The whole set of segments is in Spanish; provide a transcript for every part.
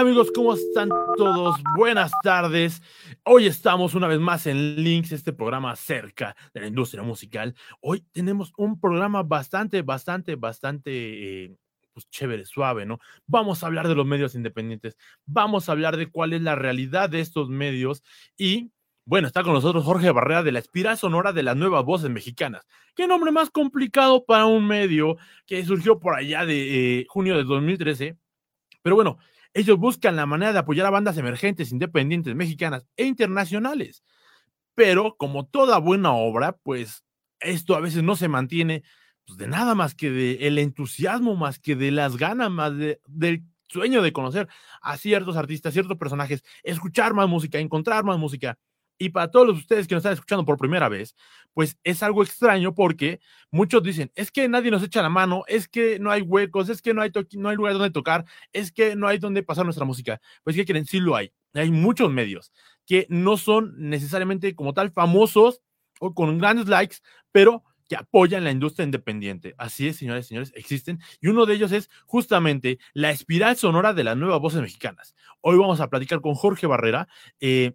Amigos, ¿cómo están todos? Buenas tardes. Hoy estamos una vez más en Links, este programa acerca de la industria musical. Hoy tenemos un programa bastante, bastante, bastante eh, pues, chévere, suave, ¿no? Vamos a hablar de los medios independientes, vamos a hablar de cuál es la realidad de estos medios y bueno, está con nosotros Jorge Barrera de la Espiral Sonora de las Nuevas Voces Mexicanas. Qué nombre más complicado para un medio que surgió por allá de eh, junio de 2013. Pero bueno, ellos buscan la manera de apoyar a bandas emergentes, independientes, mexicanas e internacionales. Pero como toda buena obra, pues esto a veces no se mantiene pues, de nada más que de el entusiasmo, más que de las ganas, más de, del sueño de conocer a ciertos artistas, ciertos personajes, escuchar más música, encontrar más música. Y para todos ustedes que nos están escuchando por primera vez, pues es algo extraño porque muchos dicen, es que nadie nos echa la mano, es que no hay huecos, es que no hay, no hay lugar donde tocar, es que no hay donde pasar nuestra música. Pues, ¿qué quieren? Sí lo hay. Hay muchos medios que no son necesariamente como tal famosos o con grandes likes, pero que apoyan la industria independiente. Así es, señores y señores, existen. Y uno de ellos es justamente la espiral sonora de las nuevas voces mexicanas. Hoy vamos a platicar con Jorge Barrera. Eh,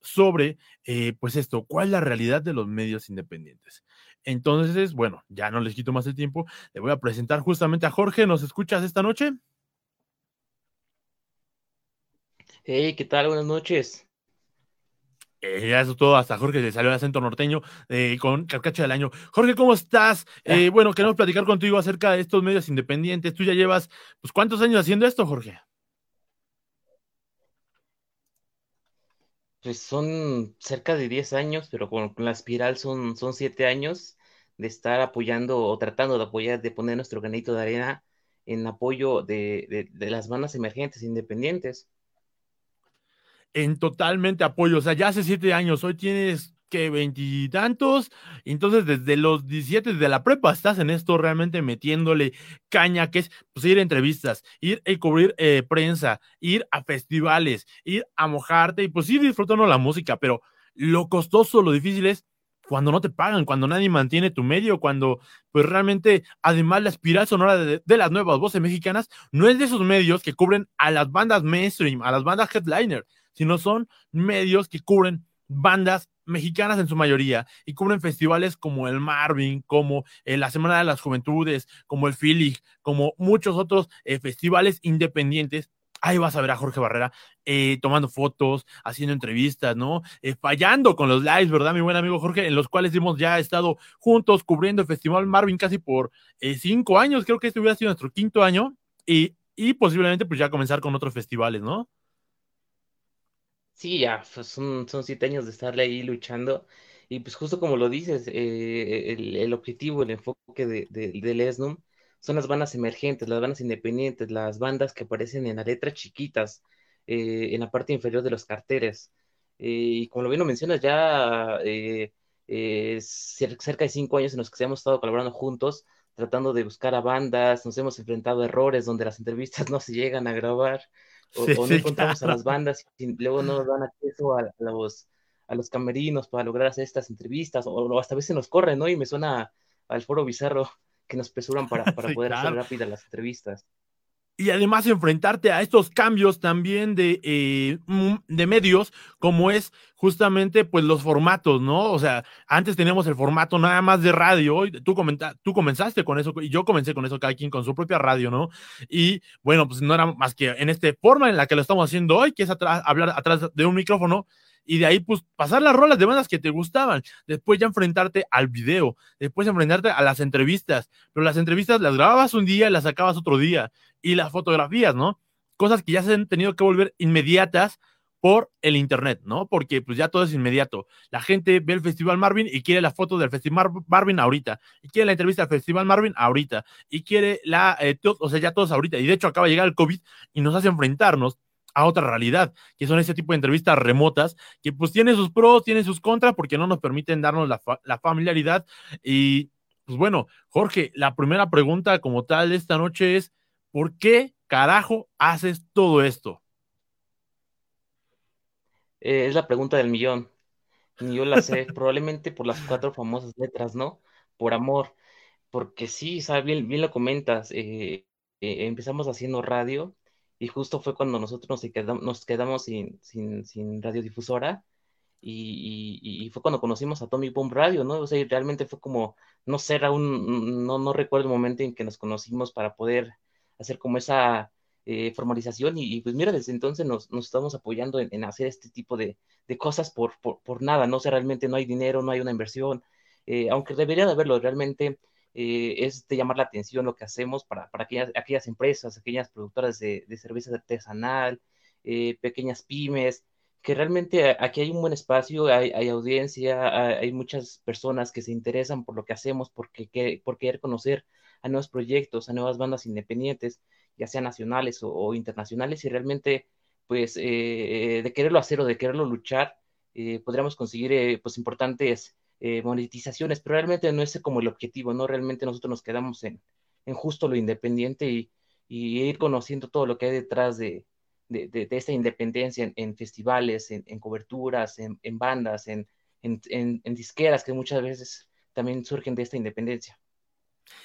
sobre, eh, pues esto, cuál es la realidad de los medios independientes. Entonces, bueno, ya no les quito más el tiempo, le voy a presentar justamente a Jorge, ¿nos escuchas esta noche? Hey, ¿qué tal? Buenas noches. Eh, ya eso todo, hasta Jorge se salió de acento norteño eh, con Carcacha del Año. Jorge, ¿cómo estás? Eh, bueno, queremos platicar contigo acerca de estos medios independientes. Tú ya llevas, pues, ¿cuántos años haciendo esto, Jorge? Pues son cerca de 10 años, pero con, la espiral son, son 7 años de estar apoyando o tratando de apoyar, de poner nuestro granito de arena en apoyo de, de, las bandas emergentes independientes. En totalmente apoyo, o sea, ya hace 7 años, hoy tienes que veintitantos, entonces desde los 17 de la prepa estás en esto realmente metiéndole caña, que es pues, ir a entrevistas, ir a cubrir eh, prensa, ir a festivales, ir a mojarte y pues ir disfrutando la música, pero lo costoso, lo difícil es cuando no te pagan, cuando nadie mantiene tu medio, cuando pues realmente además la espiral sonora de, de las nuevas voces mexicanas no es de esos medios que cubren a las bandas mainstream, a las bandas headliner, sino son medios que cubren bandas mexicanas en su mayoría y cubren festivales como el Marvin, como eh, la Semana de las Juventudes, como el Philly, como muchos otros eh, festivales independientes. Ahí vas a ver a Jorge Barrera eh, tomando fotos, haciendo entrevistas, ¿no? fallando con los lives, ¿verdad, mi buen amigo Jorge? En los cuales hemos ya estado juntos cubriendo el Festival Marvin casi por cinco años. Creo que este hubiera sido nuestro quinto año y, y posiblemente pues ya comenzar con otros festivales, ¿no? Sí, ya, pues son, son siete años de estarle ahí luchando. Y pues justo como lo dices, eh, el, objetivo, el enfoque de, de, del ESNUM son las bandas emergentes, las bandas independientes, las bandas que aparecen en las letras chiquitas, eh, en la parte inferior de los carteles. Eh, y como lo bien lo mencionas, ya cerca de cinco años en los que hemos estado colaborando juntos, tratando de buscar a bandas, nos hemos enfrentado a errores donde las entrevistas no se llegan a grabar o, no encontramos a las bandas y luego no nos dan acceso a, los, a los camerinos para lograr hacer estas entrevistas, o, hasta a veces nos corren, ¿no? Y me suena al foro bizarro que nos presuran para, para poder hacer rápidas las entrevistas y además enfrentarte a estos cambios también de, eh, mm, de medios, como es justamente pues los formatos, ¿no? O sea, antes teníamos el formato nada más de radio, y tú, comenta, tú comenzaste con eso, y yo comencé con eso, cada quien con su propia radio, ¿no? Y bueno, pues no era más que en esta forma en la que lo estamos haciendo hoy, que es hablar atrás de un micrófono, y de ahí pues pasar las rolas de bandas que te gustaban, después ya enfrentarte al video, después enfrentarte a las entrevistas, pero las entrevistas las grababas un día y las sacabas otro día, y las fotografías, ¿no? Cosas que ya se han tenido que volver inmediatas por el internet, ¿no? Porque pues ya todo es inmediato. La gente ve el Festival Marvin y quiere la foto del Festival Marvin ahorita, y quiere la entrevista al Festival Marvin ahorita, y quiere la, eh, o sea, ya todos ahorita. Y de hecho acaba de llegar el COVID y nos hace enfrentarnos a otra realidad, que son ese tipo de entrevistas remotas, que pues tiene sus pros, tiene sus contras, porque no nos permiten darnos la, la familiaridad. Y pues bueno, Jorge, la primera pregunta como tal de esta noche es, ¿por qué carajo haces todo esto? Eh, es la pregunta del millón. Ni yo la sé, probablemente por las cuatro famosas letras, ¿no? Por amor. Porque sí, ¿sabes? Bien, bien lo comentas. Eh, eh, empezamos haciendo radio y justo fue cuando nosotros nos quedamos, nos quedamos sin, sin, sin radiodifusora y, y, fue cuando conocimos a Tommy Boom Radio, ¿no? O sea, realmente fue como, no sé, aún, no, no recuerdo el momento en que nos conocimos para poder hacer como esa eh, formalización y, pues mira, desde entonces nos, nos estamos apoyando en, hacer este tipo de, de cosas por, por, por, nada, no o sea, realmente no hay dinero, no hay una inversión, eh, aunque debería de haberlo, realmente eh, es de llamar la atención lo que hacemos para, para aquellas, aquellas empresas, aquellas productoras de, de servicios artesanal, pequeñas pymes, que realmente aquí hay un buen espacio, hay, hay audiencia, hay, muchas personas que se interesan por lo que hacemos, porque, que, por querer conocer a nuevos proyectos, a nuevas bandas independientes, ya sean nacionales o, internacionales, y realmente, pues, eh, de quererlo hacer o de quererlo luchar, eh, podríamos conseguir, eh, pues, importantes monetizaciones, pero realmente no es como el objetivo, ¿no? Realmente nosotros nos quedamos en, en justo lo independiente y, y ir conociendo todo lo que hay detrás de, de, de, esta independencia en, festivales, en, coberturas, en, bandas, en, disqueras que muchas veces también surgen de esta independencia.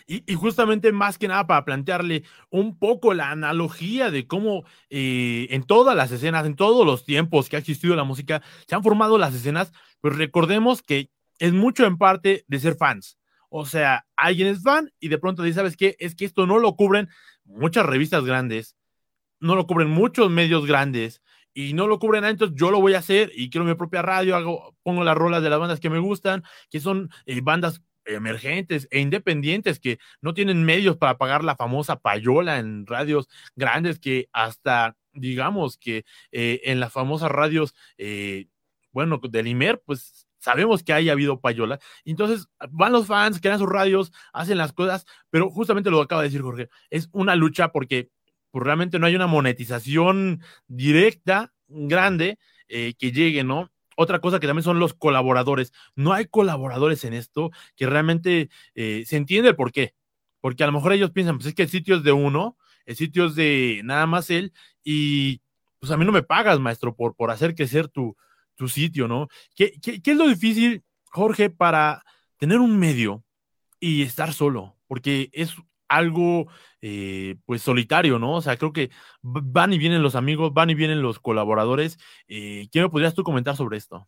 Y, justamente más que nada para plantearle un poco la analogía de cómo eh, en todas las escenas, en todos los tiempos que ha existido la música, se han formado las escenas, pues recordemos que es mucho en parte de ser fans. O sea, alguien es fan y de pronto dice, ¿sabes qué? Es que esto no lo cubren muchas revistas grandes, no lo cubren muchos medios grandes y no lo cubren, entonces yo lo voy a hacer y quiero mi propia radio, hago, pongo las rolas de las bandas que me gustan, que son eh, bandas emergentes e independientes que no tienen medios para pagar la famosa payola en radios grandes que hasta digamos que eh, en las famosas radios eh, bueno del IMER pues sabemos que haya habido payola entonces van los fans crean sus radios hacen las cosas pero justamente lo acaba de decir Jorge es una lucha porque pues realmente no hay una monetización directa, grande, eh, que llegue, ¿no? Otra cosa que también son los colaboradores. No hay colaboradores en esto que realmente eh, se entiende el por qué. Porque a lo mejor ellos piensan, pues es que el sitio es de uno, el sitio es de nada más él, y pues a mí no me pagas, maestro, por, por hacer crecer tu, tu sitio, ¿no? ¿Qué, es lo difícil, Jorge, para tener un medio y estar solo? Porque es algo eh, pues solitario, ¿no? O sea, creo que van y vienen los amigos, van y vienen los colaboradores. Eh, ¿Qué me podrías tú comentar sobre esto?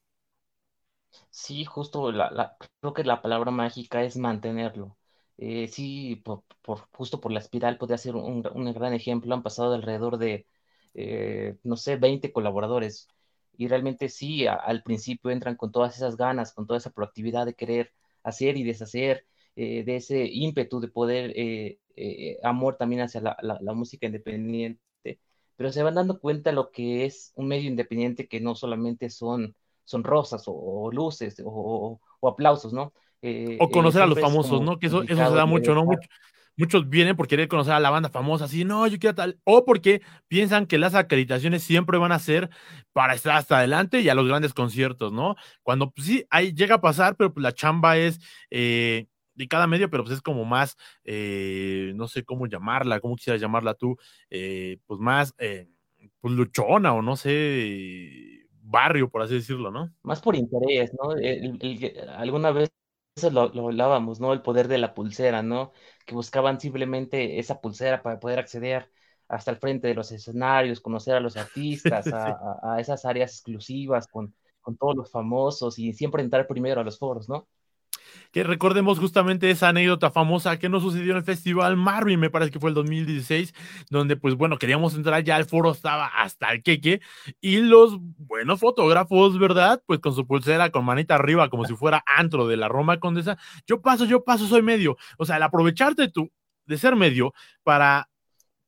Sí, justo la, creo que la palabra mágica es mantenerlo. Eh, sí, por, justo por la espiral podría ser un, gran ejemplo. Han pasado alrededor de, no sé, 20 colaboradores. Y realmente sí, al principio entran con todas esas ganas, con toda esa proactividad de querer hacer y deshacer, eh, de ese ímpetu de poder, eh, eh, amor también hacia la, la, música independiente, pero se van dando cuenta lo que es un medio independiente que no solamente son, son rosas o, luces o, o, aplausos, ¿no? o conocer a los famosos, ¿no? Que eso, eso se da mucho, ¿no? Muchos vienen por querer conocer a la banda famosa, así, no, yo quiero tal, o porque piensan que las acreditaciones siempre van a ser para estar hasta adelante y a los grandes conciertos, ¿no? Cuando pues, sí, ahí llega a pasar, pero pues la chamba es eh, de cada medio, pero pues es como más, eh, no sé cómo llamarla, cómo quisieras llamarla tú, eh, pues más, eh, pues luchona o no sé, barrio, por así decirlo, ¿no? Más por interés, ¿no? alguna vez lo, lo, hablábamos, ¿no? El poder de la pulsera, ¿no? Que buscaban simplemente esa pulsera para poder acceder hasta el frente de los escenarios, conocer a los artistas, a, a, esas áreas exclusivas con, con todos los famosos y siempre entrar primero a los foros, ¿no? Que recordemos justamente esa anécdota famosa que nos sucedió en el Festival Marvin, me parece que fue el 2016, donde pues bueno, queríamos entrar ya, el foro estaba hasta el queque, y los buenos fotógrafos, ¿verdad? Pues con su pulsera, con manita arriba, como si fuera antro de la Roma Condesa, yo paso, yo paso, soy medio. O sea, el aprovecharte tú de ser medio para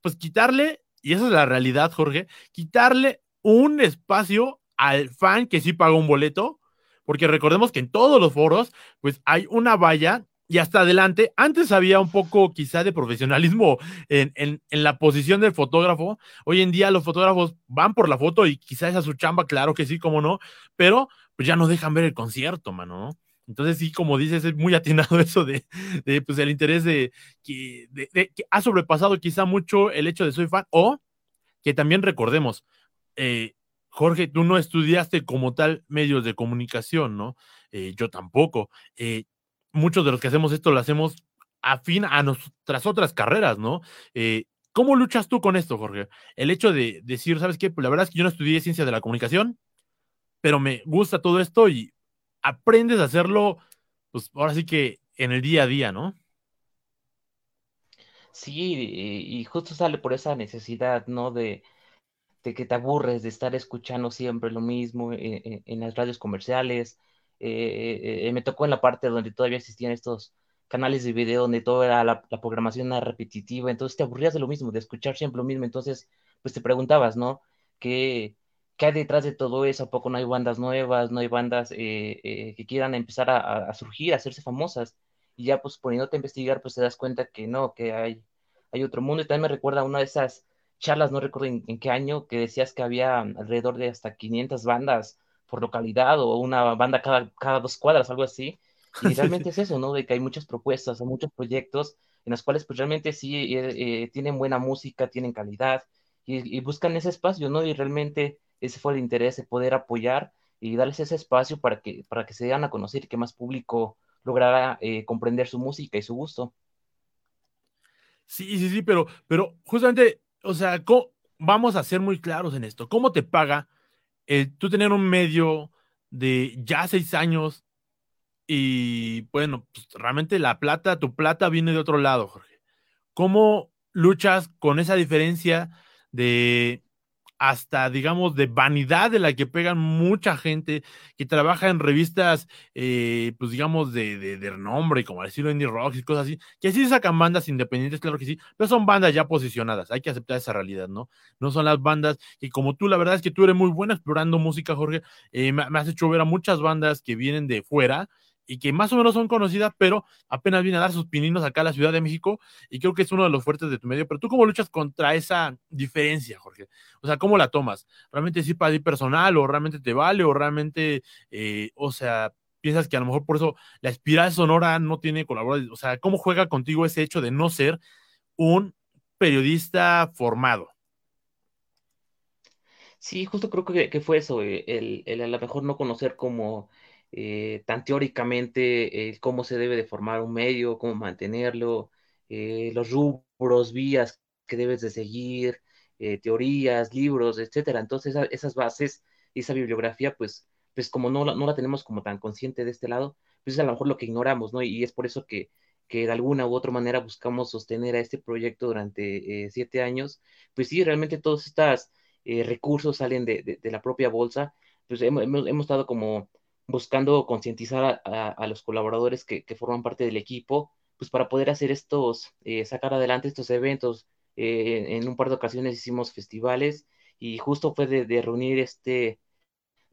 pues quitarle, y esa es la realidad, Jorge, quitarle un espacio al fan que sí pagó un boleto, porque recordemos que en todos los foros, pues hay una valla y hasta adelante, antes había un poco quizá de profesionalismo en, en, la posición del fotógrafo. Hoy en día los fotógrafos van por la foto y quizás es su chamba, claro que sí, como no, pero pues ya no dejan ver el concierto, mano, ¿no? Entonces sí, como dices, es muy atinado eso de, de pues el interés de que, de, que ha sobrepasado quizá mucho el hecho de soy fan o que también recordemos, eh, Jorge, tú no estudiaste como tal medios de comunicación, ¿no? Eh, yo tampoco. Eh, muchos de los que hacemos esto lo hacemos afín a nuestras otras carreras, ¿no? Eh, ¿Cómo luchas tú con esto, Jorge? El hecho de decir, ¿sabes qué? Pues la verdad es que yo no estudié ciencia de la comunicación, pero me gusta todo esto y aprendes a hacerlo, pues ahora sí que en el día a día, ¿no? Sí, y justo sale por esa necesidad, ¿no? De, de que te aburres de estar escuchando siempre lo mismo eh, eh, en, las radios comerciales. Eh, me tocó en la parte donde todavía existían estos canales de video donde toda la, programación era repetitiva, entonces te aburrías de lo mismo, de escuchar siempre lo mismo, entonces pues te preguntabas, ¿no? ¿Qué, qué hay detrás de todo eso? ¿A poco no hay bandas nuevas, no hay bandas que quieran empezar a, surgir, a hacerse famosas? Y ya pues poniéndote a investigar, pues te das cuenta que no, que hay, hay otro mundo. Y también me recuerda una de esas charlas, no recuerdo en, qué año, que decías que había alrededor de hasta 500 bandas por localidad o una banda cada, cada dos cuadras, algo así. Y realmente es eso, ¿no? De que hay muchas propuestas, hay muchos proyectos en los cuales pues realmente sí eh, eh, tienen buena música, tienen calidad y, buscan ese espacio, ¿no? Y realmente ese fue el interés de poder apoyar y darles ese espacio para que, para que se den a conocer y que más público lograra eh, comprender su música y su gusto. Sí, sí, sí, pero, pero justamente o sea, vamos a ser muy claros en esto. ¿Cómo te paga tú tener un medio de ya seis años y bueno, pues, realmente la plata, tu plata viene de otro lado, Jorge? ¿Cómo luchas con esa diferencia de hasta, digamos, de vanidad de la que pegan mucha gente que trabaja en revistas, eh, pues digamos, de, de, de, renombre, como decirlo Indie Rock y cosas así, que sí sacan bandas independientes, claro que sí, pero son bandas ya posicionadas, hay que aceptar esa realidad, ¿no? No son las bandas que como tú, la verdad es que tú eres muy buena explorando música, Jorge, eh, me has hecho ver a muchas bandas que vienen de fuera y que más o menos son conocidas, pero apenas vienen a dar sus pininos acá a la Ciudad de México y creo que es uno de los fuertes de tu medio. Pero tú cómo luchas contra esa diferencia, Jorge? O sea, ¿cómo la tomas? ¿Realmente sí para ti personal o realmente te vale o realmente, eh, o sea, piensas que a lo mejor por eso la espiral sonora no tiene colaboradores? O sea, ¿cómo juega contigo ese hecho de no ser un periodista formado? Sí, justo creo que, fue eso, eh, el, el, a lo mejor no conocer como eh, tan teóricamente eh, cómo se debe de formar un medio, cómo mantenerlo, eh, los rubros, vías que debes de seguir, teorías, libros, etcétera. Entonces, esas bases y esa bibliografía, pues, pues como no, no la tenemos como tan consciente de este lado, pues es a lo mejor lo que ignoramos, ¿no? Y es por eso que, que de alguna u otra manera buscamos sostener a este proyecto durante siete años. Pues sí, realmente todos estos recursos salen de, de, la propia bolsa, pues hemos, hemos estado como buscando concientizar a, los colaboradores que, forman parte del equipo, pues para poder hacer estos, eh, sacar adelante estos eventos. Eh, en un par de ocasiones hicimos festivales y justo fue de, reunir este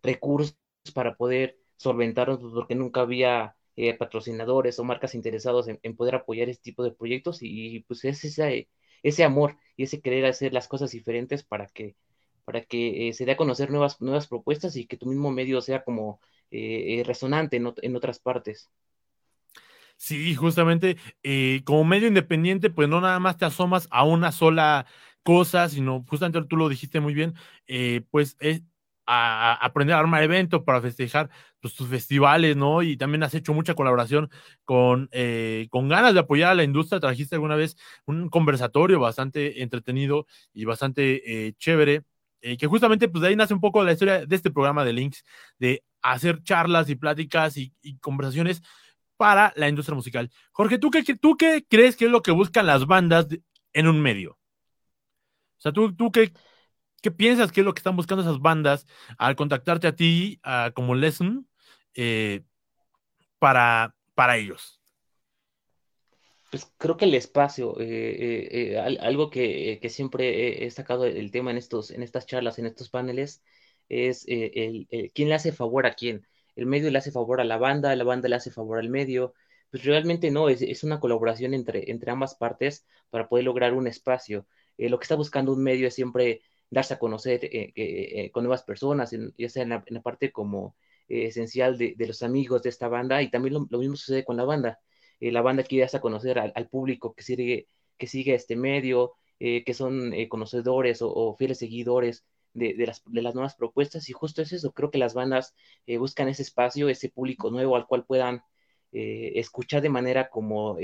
recursos para poder solventarnos, pues, porque nunca había eh, patrocinadores o marcas interesados en, poder apoyar este tipo de proyectos y, pues es ese, ese amor y ese querer hacer las cosas diferentes para que para que se dé a conocer nuevas, nuevas propuestas y que tu mismo medio sea como eh, eh, resonante en, otras partes. Sí, justamente eh, como medio independiente, pues no nada más te asomas a una sola cosa, sino justamente tú lo dijiste muy bien, pues es aprender a armar eventos para festejar pues, tus festivales, ¿no? Y también has hecho mucha colaboración con, con ganas de apoyar a la industria. Trajiste alguna vez un conversatorio bastante entretenido y bastante chévere eh, que justamente pues de ahí nace un poco la historia de este programa de Links, de hacer charlas y pláticas y, conversaciones para la industria musical. Jorge, ¿tú qué, ¿tú qué crees que es lo que buscan las bandas en un medio? O sea, ¿tú, tú qué, qué piensas que es lo que están buscando esas bandas al contactarte a ti como Lesson eh, para, para ellos? Pues creo que el espacio, eh, eh, algo que, siempre he, sacado el tema en, estos, en estas charlas, en estos paneles, es el, quién le hace favor a quién. El medio le hace favor a la banda, la banda le hace favor al medio. Pues realmente no, es, una colaboración entre, entre ambas partes para poder lograr un espacio. lo que está buscando un medio es siempre darse a conocer con nuevas personas, ya sea en la, parte como esencial de, los amigos de esta banda y también lo mismo sucede con la banda eh, la banda quiere hasta conocer al, público que sigue, que sigue este medio, eh, que son eh, conocedores o, fieles seguidores de, las, de, las, nuevas propuestas y justo es eso, creo que las bandas buscan ese espacio, ese público nuevo al cual puedan escuchar de manera como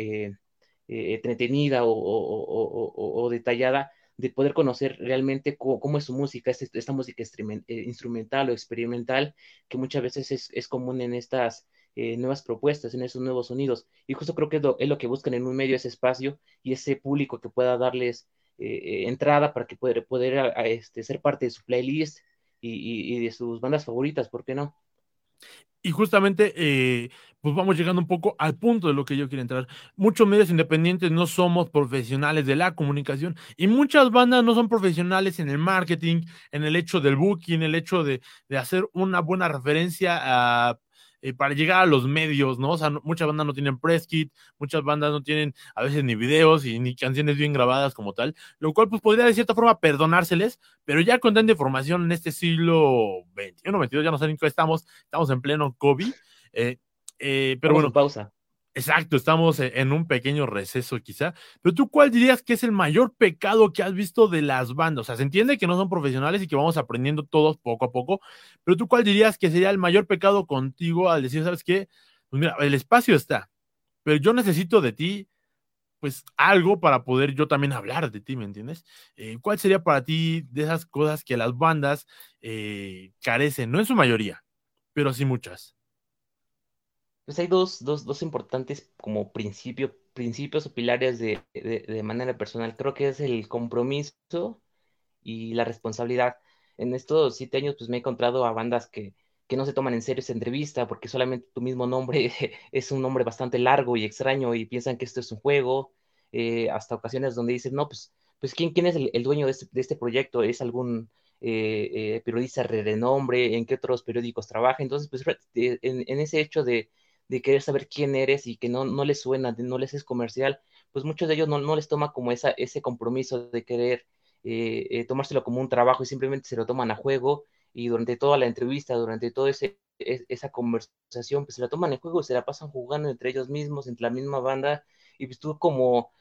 entretenida o, detallada de poder conocer realmente cómo, es su música, esta, esta música instrumental o experimental, que muchas veces es, es común en estas nuevas propuestas, en esos nuevos sonidos. Y justo creo que es lo, es lo, que buscan en un medio, ese espacio y ese público que pueda darles entrada para que poder, poder este, ser parte de su playlist y, y, de sus bandas favoritas, ¿por qué no? Y justamente, eh, pues vamos llegando un poco al punto de lo que yo quiero entrar. Muchos medios independientes no somos profesionales de la comunicación y muchas bandas no son profesionales en el marketing, en el hecho del booking, en el hecho de, de hacer una buena referencia a eh, para llegar a los medios, ¿no? O sea, muchas bandas no tienen press kit, muchas bandas no tienen a veces ni videos y ni canciones bien grabadas como tal, lo cual pues podría de cierta forma perdonárseles, pero ya con tanta información en este siglo XXI, 22, ya no sé en qué estamos, estamos en pleno COVID, eh, eh, pero bueno. pausa. Exacto, estamos e, en un pequeño receso quizá, pero tú cuál dirías que es el mayor pecado que has visto de las bandas? O sea, se entiende que no son profesionales y que vamos aprendiendo todos poco a poco, pero tú cuál dirías que sería el mayor pecado contigo al decir, ¿sabes qué? Pues mira, el espacio está, pero yo necesito de ti, pues algo para poder yo también hablar de ti, ¿me entiendes? Eh, ¿Cuál sería para ti de esas cosas que las bandas eh, carecen? No en su mayoría, pero sí muchas pues hay dos, dos, dos importantes como principio, principios o pilares de, de, manera personal. Creo que es el compromiso y la responsabilidad. En estos siete años, pues me he encontrado a bandas que, que no se toman en serio esa entrevista porque solamente tu mismo nombre es un nombre bastante largo y extraño y piensan que esto es un juego. Eh, hasta ocasiones donde dicen, no, pues, pues ¿quién, quién es el, el dueño de este, de este, proyecto? ¿Es algún eh, eh, periodista de renombre? ¿En qué otros periódicos trabaja? Entonces, pues en, en ese hecho de, de querer saber quién eres y que no, no les suena, no les es comercial, pues muchos de ellos no, no les toma como esa, ese compromiso de querer eh, eh, tomárselo como un trabajo y simplemente se lo toman a juego y durante toda la entrevista, durante toda ese, esa conversación, pues se la toman en juego, se la pasan jugando entre ellos mismos, entre la misma banda y pues tú como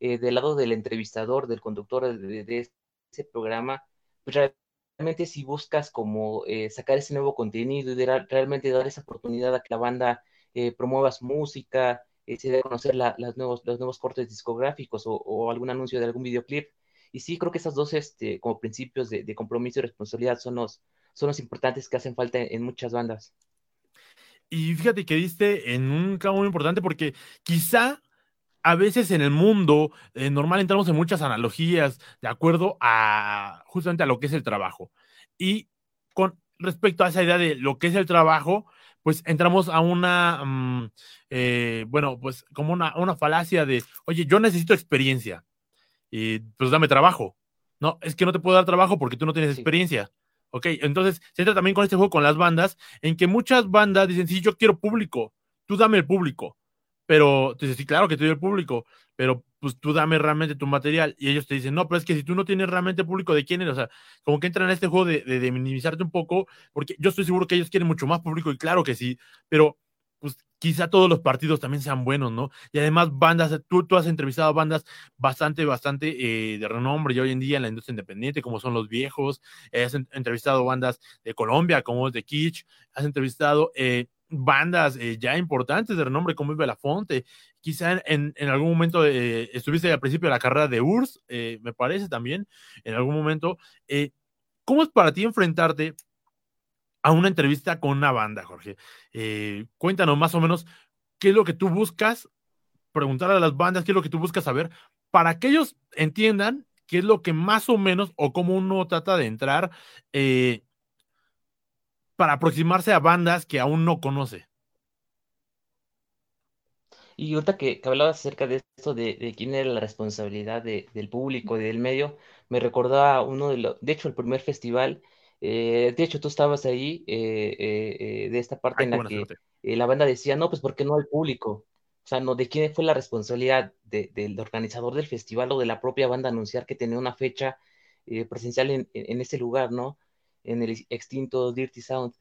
eh, del lado del entrevistador, del conductor de, ese programa, pues realmente si buscas como eh, sacar ese nuevo contenido y realmente dar esa oportunidad a que la banda eh, promueva su música, eh, se dé a conocer las nuevos, los nuevos cortes discográficos o, algún anuncio de algún videoclip. Y sí, creo que esos dos este, como principios de, compromiso y responsabilidad son los, son los importantes que hacen falta en, muchas bandas. Y fíjate que diste en un campo muy importante porque quizá a veces en el mundo eh, normal entramos en muchas analogías de acuerdo a justamente a lo que es el trabajo. Y con respecto a esa idea de lo que es el trabajo, pues entramos a una, mm, eh, bueno, pues como una, una falacia de, oye, yo necesito experiencia, y pues dame trabajo. No, es que no te puedo dar trabajo porque tú no tienes experiencia. Ok, entonces se entra también con este juego con las bandas, en que muchas bandas dicen, sí, yo quiero público, tú dame el público pero te dices, sí, claro que te doy el público, pero pues tú dame realmente tu material. Y ellos te dicen, no, pero es que si tú no tienes realmente público, ¿de quién eres? O sea, como que entran en este juego de, de, minimizarte un poco, porque yo estoy seguro que ellos quieren mucho más público y claro que sí, pero pues quizá todos los partidos también sean buenos, ¿no? Y además bandas, tú, tú has entrevistado a bandas bastante, bastante eh, de renombre y hoy en día en la industria independiente, como son Los Viejos, has entrevistado bandas de Colombia, como es de Kitsch, has entrevistado... Eh, bandas eh, ya importantes de renombre como Belafonte. Quizá en, algún momento eh, estuviste al principio de la carrera de URSS, eh, me parece también, en algún momento. ¿Cómo es para ti enfrentarte a una entrevista con una banda, Jorge? cuéntanos más o menos qué es lo que tú buscas, preguntar a las bandas qué es lo que tú buscas saber, para que ellos entiendan qué es lo que más o menos o cómo uno trata de entrar para aproximarse a bandas que aún no conoce. Y ahorita que, que hablabas acerca de esto, de, quién era la responsabilidad del público y del medio, me recordaba uno de los, de hecho, el primer festival, eh, de hecho, tú estabas ahí, eh, eh, de esta parte en la que la banda decía, no, pues porque no hay público. O sea, no, de quién fue la responsabilidad del organizador del festival o de la propia banda anunciar que tenía una fecha presencial en, en, ese lugar, ¿no? En el extinto Dirty Sound.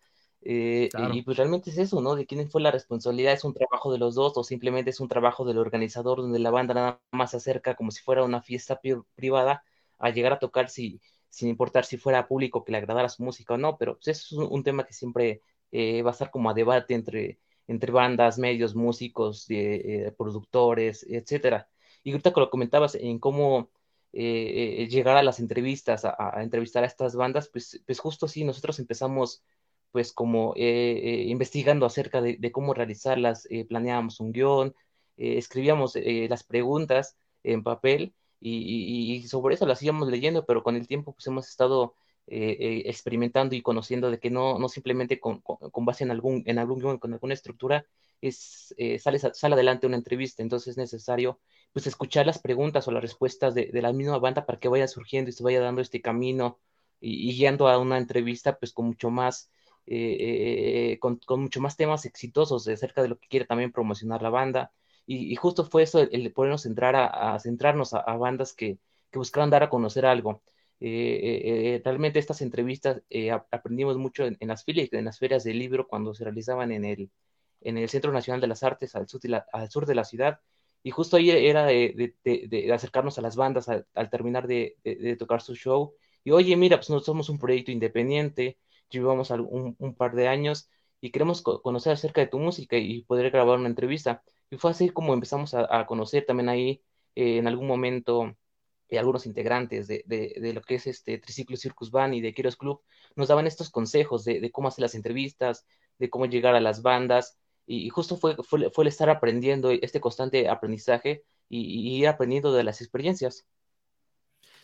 Eh, y pues realmente es eso, ¿no? De quién fue la responsabilidad, es un trabajo de los dos o simplemente es un trabajo del organizador donde la banda nada más se acerca como si fuera una fiesta privada a llegar a tocar si, sin importar si fuera público que le agradara su música o no, pero pues eso es un, tema que siempre eh, va a estar como a debate entre, entre bandas, medios, músicos, eh, productores, etcétera. Y ahorita que lo comentabas en cómo eh, llegar a las entrevistas, a, entrevistar a estas bandas, pues, pues justo sí, nosotros empezamos pues como investigando acerca de, de cómo realizarlas, planeábamos un guion, escribíamos las preguntas en papel y, sobre eso las íbamos leyendo, pero con el tiempo pues hemos estado eh, eh, experimentando y conociendo de que no, no simplemente con, con, base en algún, en algún con alguna estructura es, eh, sale, sale adelante una entrevista, entonces es necesario pues escuchar las preguntas o las respuestas de, de la misma banda para que vaya surgiendo y se vaya dando este camino y, guiando a una entrevista pues con mucho más con, con, mucho más temas exitosos acerca de lo que quiere también promocionar la banda y, justo fue eso, el, podernos entrar a, centrarnos a, bandas que, que, buscaban dar a conocer algo. Eh, eh, eh, realmente estas entrevistas aprendimos mucho en, las ferias, en las ferias del libro cuando se realizaban en el, en el Centro Nacional de las Artes al sur al sur de la ciudad. Y justo ahí era de, acercarnos a las bandas al, terminar de, tocar su show. Y oye, mira, pues nosotros somos un proyecto independiente, llevamos un, par de años y queremos conocer acerca de tu música y poder grabar una entrevista. Y fue así como empezamos a, conocer también ahí eh, en algún momento eh, algunos integrantes de, de, lo que es este Triciclo Circus Band y de Kiros Club, nos daban estos consejos de, cómo hacer las entrevistas, de cómo llegar a las bandas, y, justo fue, fue, fue, el estar aprendiendo este constante aprendizaje y, ir aprendiendo de las experiencias.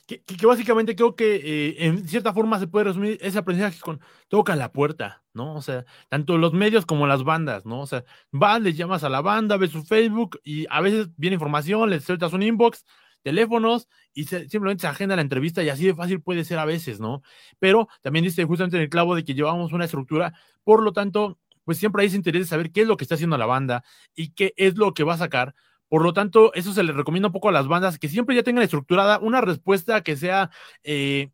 Que, básicamente creo que eh, en cierta forma se puede resumir ese aprendizaje con toca la puerta, ¿no? O sea, tanto los medios como las bandas, ¿no? O sea, vas, les llamas a la banda, ves su Facebook y a veces viene información, les sueltas un inbox, teléfonos y simplemente se agenda la entrevista y así de fácil puede ser a veces, ¿no? Pero también dice justamente en el clavo de que llevamos una estructura, por lo tanto, pues siempre hay ese interés de saber qué es lo que está haciendo la banda y qué es lo que va a sacar por lo tanto, eso se le recomienda un poco a las bandas que siempre ya tengan estructurada una respuesta que sea eh,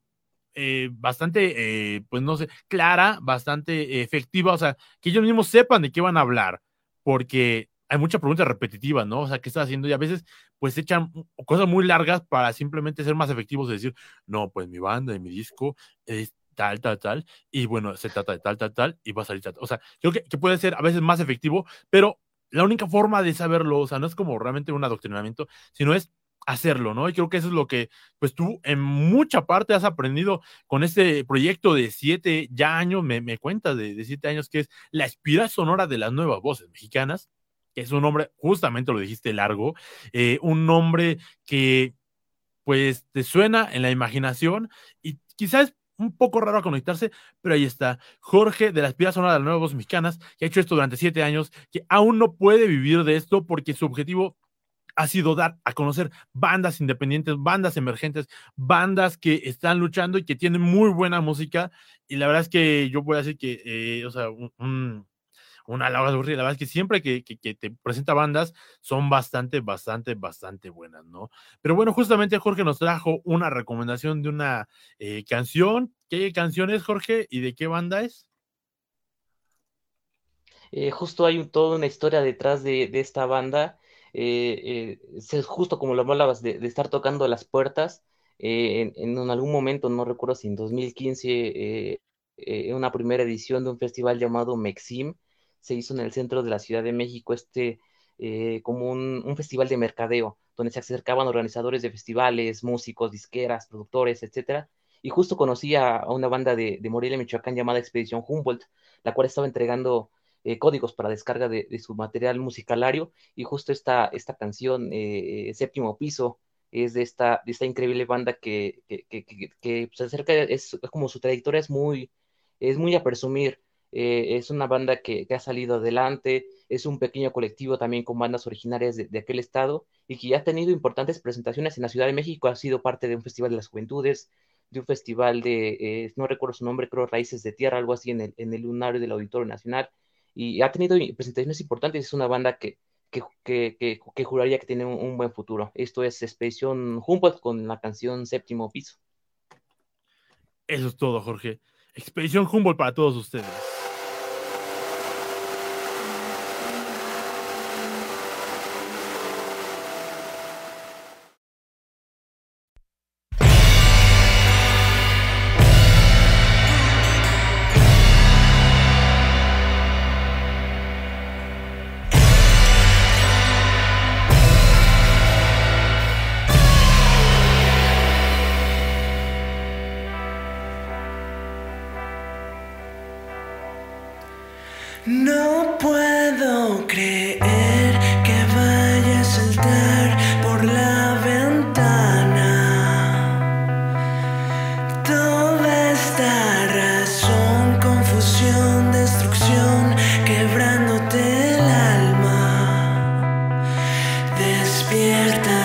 eh, bastante, eh, pues no sé, clara, bastante efectiva, o sea, que ellos mismos sepan de qué van a hablar, porque hay mucha pregunta repetitiva, ¿no? O sea, ¿qué está haciendo? Y a veces, pues echan cosas muy largas para simplemente ser más efectivos y decir, no, pues mi banda y mi disco tal, tal, tal, y bueno, se trata de tal, tal, tal, y va a salir tal. O sea, creo que, que puede ser a veces más efectivo, pero la única forma de saberlo, o sea, no es como realmente un adoctrinamiento, sino es hacerlo, ¿no? Y creo que eso es lo que, pues tú en mucha parte has aprendido con este proyecto de siete ya años, me, me cuentas de, siete años, que es la espiral sonora de las nuevas voces mexicanas, que es un nombre, justamente lo dijiste largo, eh, un nombre que pues te suena en la imaginación y quizás un poco raro a conectarse, pero ahí está. Jorge de las Piedras Sonora de las Nuevas Mexicanas, que ha hecho esto durante siete años, que aún no puede vivir de esto porque su objetivo ha sido dar a conocer bandas independientes, bandas emergentes, bandas que están luchando y que tienen muy buena música. Y la verdad es que yo voy a decir que, eh, o sea, un, una Laura La verdad es que siempre que, te presenta bandas son bastante, bastante, bastante buenas, ¿no? Pero bueno, justamente Jorge nos trajo una recomendación de una eh, canción. ¿Qué canción es, Jorge? ¿Y de qué banda es? Eh, justo hay toda una historia detrás de, esta banda. Eh, justo como lo hablabas, de, estar tocando las puertas. En, en, algún momento, no recuerdo si en 2015, una primera edición de un festival llamado Mexim, se hizo en el centro de la Ciudad de México este eh, como un, festival de mercadeo, donde se acercaban organizadores de festivales, músicos, disqueras, productores, etcétera. Y justo conocí a, una banda de, de, Morelia, Michoacán, llamada Expedición Humboldt, la cual estaba entregando eh, códigos para descarga de, su material musicalario. Y justo esta, esta canción, eh, Séptimo Piso, es de esta, de esta increíble banda que, que, que, que se acerca, es, como su trayectoria es muy, es muy a presumir eh, es una banda que, ha salido adelante, es un pequeño colectivo también con bandas originarias de, aquel estado y que ya ha tenido importantes presentaciones en la Ciudad de México, ha sido parte de un festival de las juventudes, de un festival de, eh, no recuerdo su nombre, creo Raíces de Tierra, algo así en el, en lunario del Auditorio Nacional, y ha tenido presentaciones importantes, es una banda que, que, que, juraría que tiene un, buen futuro. Esto es Expedición Humboldt con la canción Séptimo Piso. Eso es todo, Jorge. Expedición Humboldt para todos ustedes. vuelta.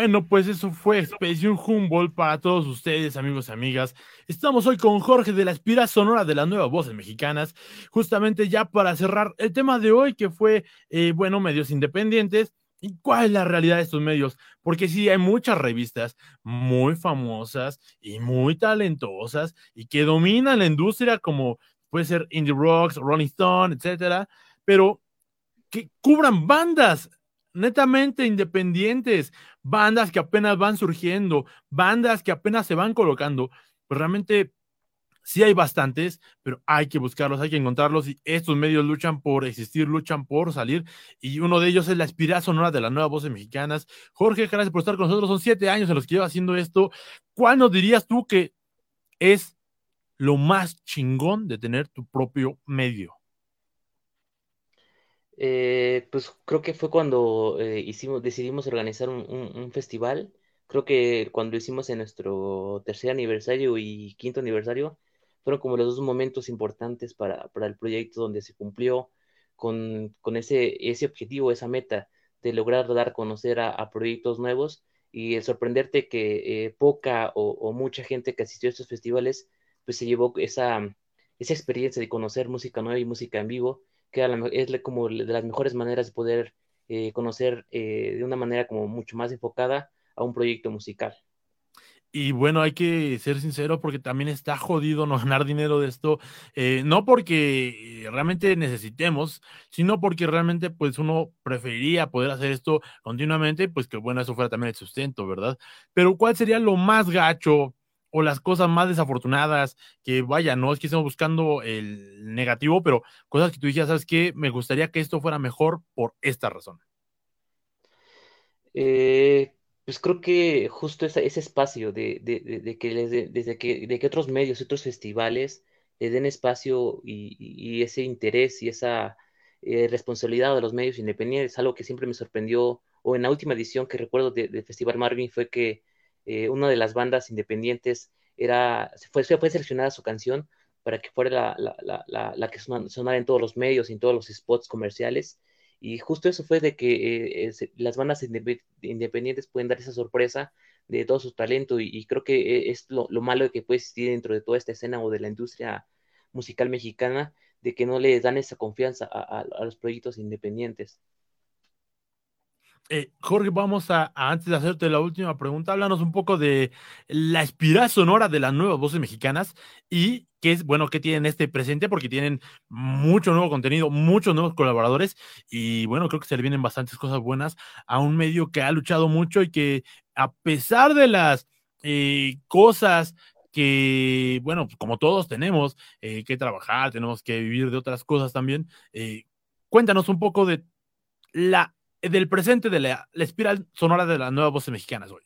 Bueno, pues eso fue Expedición Humboldt para todos ustedes, amigos y amigas. Estamos hoy con Jorge de la Espira Sonora de las Nuevas Voces Mexicanas, justamente ya para cerrar el tema de hoy, que fue, eh, bueno, medios independientes. ¿Y cuál es la realidad de estos medios? Porque sí, hay muchas revistas muy famosas y muy talentosas y que dominan la industria, como puede ser Indie Rocks, Rolling Stone, etcétera, pero que cubran bandas netamente independientes, bandas que apenas van surgiendo, bandas que apenas se van colocando, pues realmente sí hay bastantes, pero hay que buscarlos, hay que encontrarlos y estos medios luchan por existir, luchan por salir y uno de ellos es la espiral sonora de las nuevas voces mexicanas. Jorge, gracias por estar con nosotros, son siete años en los que llevo haciendo esto. ¿Cuál nos dirías tú que es lo más chingón de tener tu propio medio? Eh, pues creo que fue cuando eh, hicimos, decidimos organizar un, festival. Creo que cuando hicimos en nuestro tercer aniversario y quinto aniversario, fueron como los dos momentos importantes para, para el proyecto donde se cumplió con, con, ese, ese objetivo, esa meta de lograr dar a conocer a, proyectos nuevos y el sorprenderte que eh, poca o, o, mucha gente que asistió a estos festivales pues se llevó esa, esa experiencia de conocer música nueva y música en vivo que es como de las mejores maneras de poder eh, conocer eh, de una manera como mucho más enfocada a un proyecto musical. Y bueno, hay que ser sincero porque también está jodido no ganar dinero de esto, eh, no porque realmente necesitemos, sino porque realmente pues uno preferiría poder hacer esto continuamente, pues que bueno, eso fuera también el sustento, ¿verdad? Pero ¿cuál sería lo más gacho o las cosas más desafortunadas, que vaya, no es que estemos buscando el negativo, pero cosas que tú dijeras, ¿sabes qué? Me gustaría que esto fuera mejor por esta razón. Eh, pues creo que justo ese, espacio de, que desde que, de que otros medios, otros festivales le den espacio y, ese interés y esa eh, responsabilidad de los medios independientes, algo que siempre me sorprendió, o en la última edición que recuerdo del Festival Marvin fue que eh, una de las bandas independientes era, fue, fue seleccionada su canción para que fuera la, que sonara en todos los medios, en todos los spots comerciales. Y justo eso fue de que eh, las bandas independientes pueden dar esa sorpresa de todo su talento y, creo que eh, es lo, malo que puede existir dentro de toda esta escena o de la industria musical mexicana, de que no le dan esa confianza a los proyectos independientes. Eh, Jorge, vamos a, antes de hacerte la última pregunta, háblanos un poco de la espiral sonora de las nuevas voces mexicanas y qué es, bueno, qué tienen este presente, porque tienen mucho nuevo contenido, muchos nuevos colaboradores y bueno, creo que se le vienen bastantes cosas buenas a un medio que ha luchado mucho y que a pesar de las eh, cosas que, bueno, pues, como todos tenemos eh, que trabajar, tenemos que vivir de otras cosas también, cuéntanos un poco de la del presente de la, espiral sonora de las nuevas voces mexicanas hoy?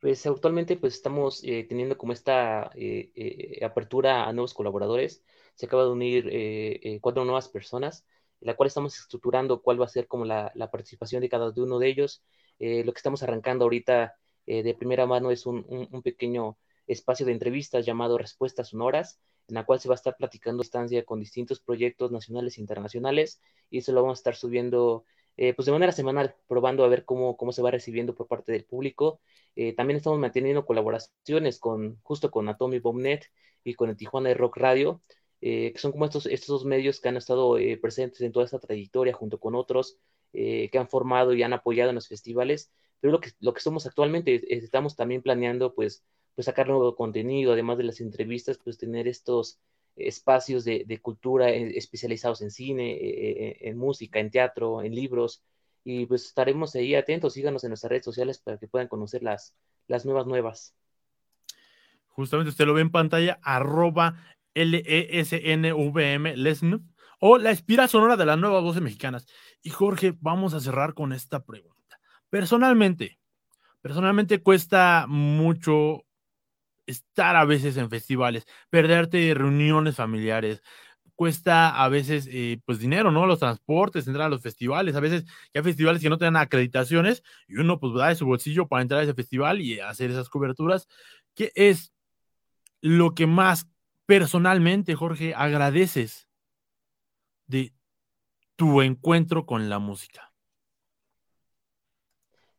Pues actualmente pues estamos eh, teniendo como esta eh, eh, apertura a nuevos colaboradores. Se acaba de unir cuatro nuevas personas, la cual estamos estructurando cuál va a ser como la, participación de cada uno de ellos. lo que estamos arrancando ahorita de primera mano es un, pequeño espacio de entrevistas llamado Respuestas Sonoras, en la cual se va a estar platicando a distancia con distintos proyectos nacionales e internacionales y eso lo vamos a estar subiendo eh, pues de manera semanal, probando a ver cómo, cómo se va recibiendo por parte del público. Eh, también estamos manteniendo colaboraciones con justo con Atomic Bombnet y con el Tijuana de Rock Radio, eh, que son como estos, estos dos medios que han estado presentes en toda esta trayectoria junto con otros que han formado y han apoyado en los festivales. Pero lo que, lo que somos actualmente, estamos también planeando pues pues sacar nuevo contenido, además de las entrevistas, pues tener estos espacios de, cultura eh, especializados en cine, eh, eh, en música, en teatro, en libros, y pues estaremos ahí atentos, síganos en nuestras redes sociales para que puedan conocer las, las nuevas nuevas. Justamente usted lo ve en pantalla, arroba L-E-S-N-V-M, Lesn, o la espiral sonora de las nuevas voces mexicanas. Y Jorge, vamos a cerrar con esta pregunta. Personalmente, personalmente cuesta mucho estar a veces en festivales, perderte reuniones familiares, cuesta a veces eh, pues dinero, ¿no? Los transportes, entrar a los festivales, a veces hay festivales que no tienen acreditaciones y uno pues da de su bolsillo para entrar a ese festival y hacer esas coberturas. ¿Qué es lo que más personalmente, Jorge, agradeces de tu encuentro con la música?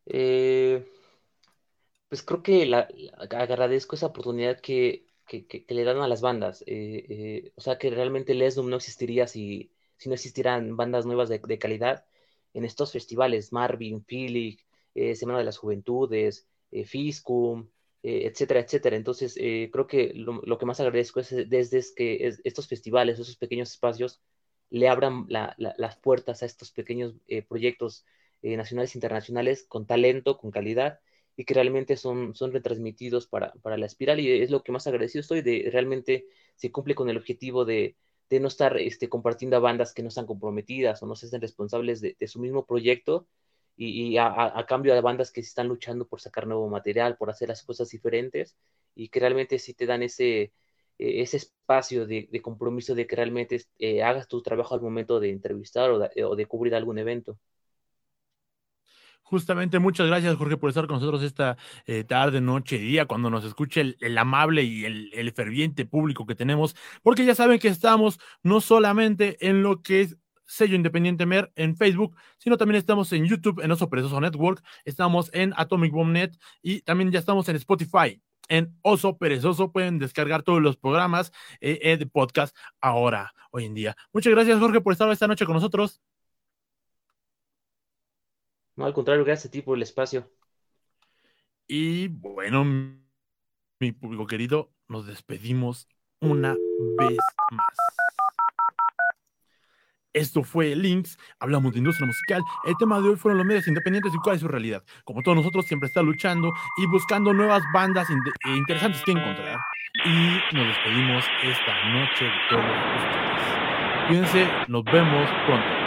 Eh, pues creo que la, agradezco esa oportunidad que, le dan a las bandas. Eh, eh, o sea, que realmente Lesnum no existiría si, si no existieran bandas nuevas de, calidad en estos festivales, Marvin, Philip, Semana de las Juventudes, Fiscum, etcétera, etcétera. Entonces, creo que lo, que más agradezco es desde que estos festivales, esos pequeños espacios, le abran las puertas a estos pequeños proyectos nacionales e internacionales con talento, con calidad y que realmente son, son retransmitidos para, la espiral y es lo que más agradecido estoy de realmente se cumple con el objetivo de, no estar este, compartiendo a bandas que no están comprometidas o no se estén responsables de, su mismo proyecto y, a, cambio de bandas que están luchando por sacar nuevo material, por hacer las cosas diferentes y que realmente sí te dan ese, e, ese espacio de, compromiso de que realmente eh, hagas tu trabajo al momento de entrevistar o de cubrir algún evento. Justamente, muchas gracias, Jorge, por estar con nosotros esta eh, tarde, noche, día, cuando nos escuche el, amable y el, ferviente público que tenemos, porque ya saben que estamos no solamente en lo que es sello Independiente Mer en Facebook, sino también estamos en YouTube, en Oso Perezoso Network, estamos en Atomic Bomb Net y también ya estamos en Spotify. En Oso Perezoso pueden descargar todos los programas eh, eh, de podcast ahora, hoy en día. Muchas gracias, Jorge, por estar esta noche con nosotros. No, al contrario, gracias a ti por el espacio. Y bueno, mi público querido, nos despedimos una vez más. Esto fue Links, hablamos de industria musical. El tema de hoy fueron los medios independientes y cuál es su realidad. Como todos nosotros, siempre está luchando y buscando nuevas bandas e interesantes que encontrar. Y nos despedimos esta noche de todos ustedes. Cuídense, nos vemos pronto.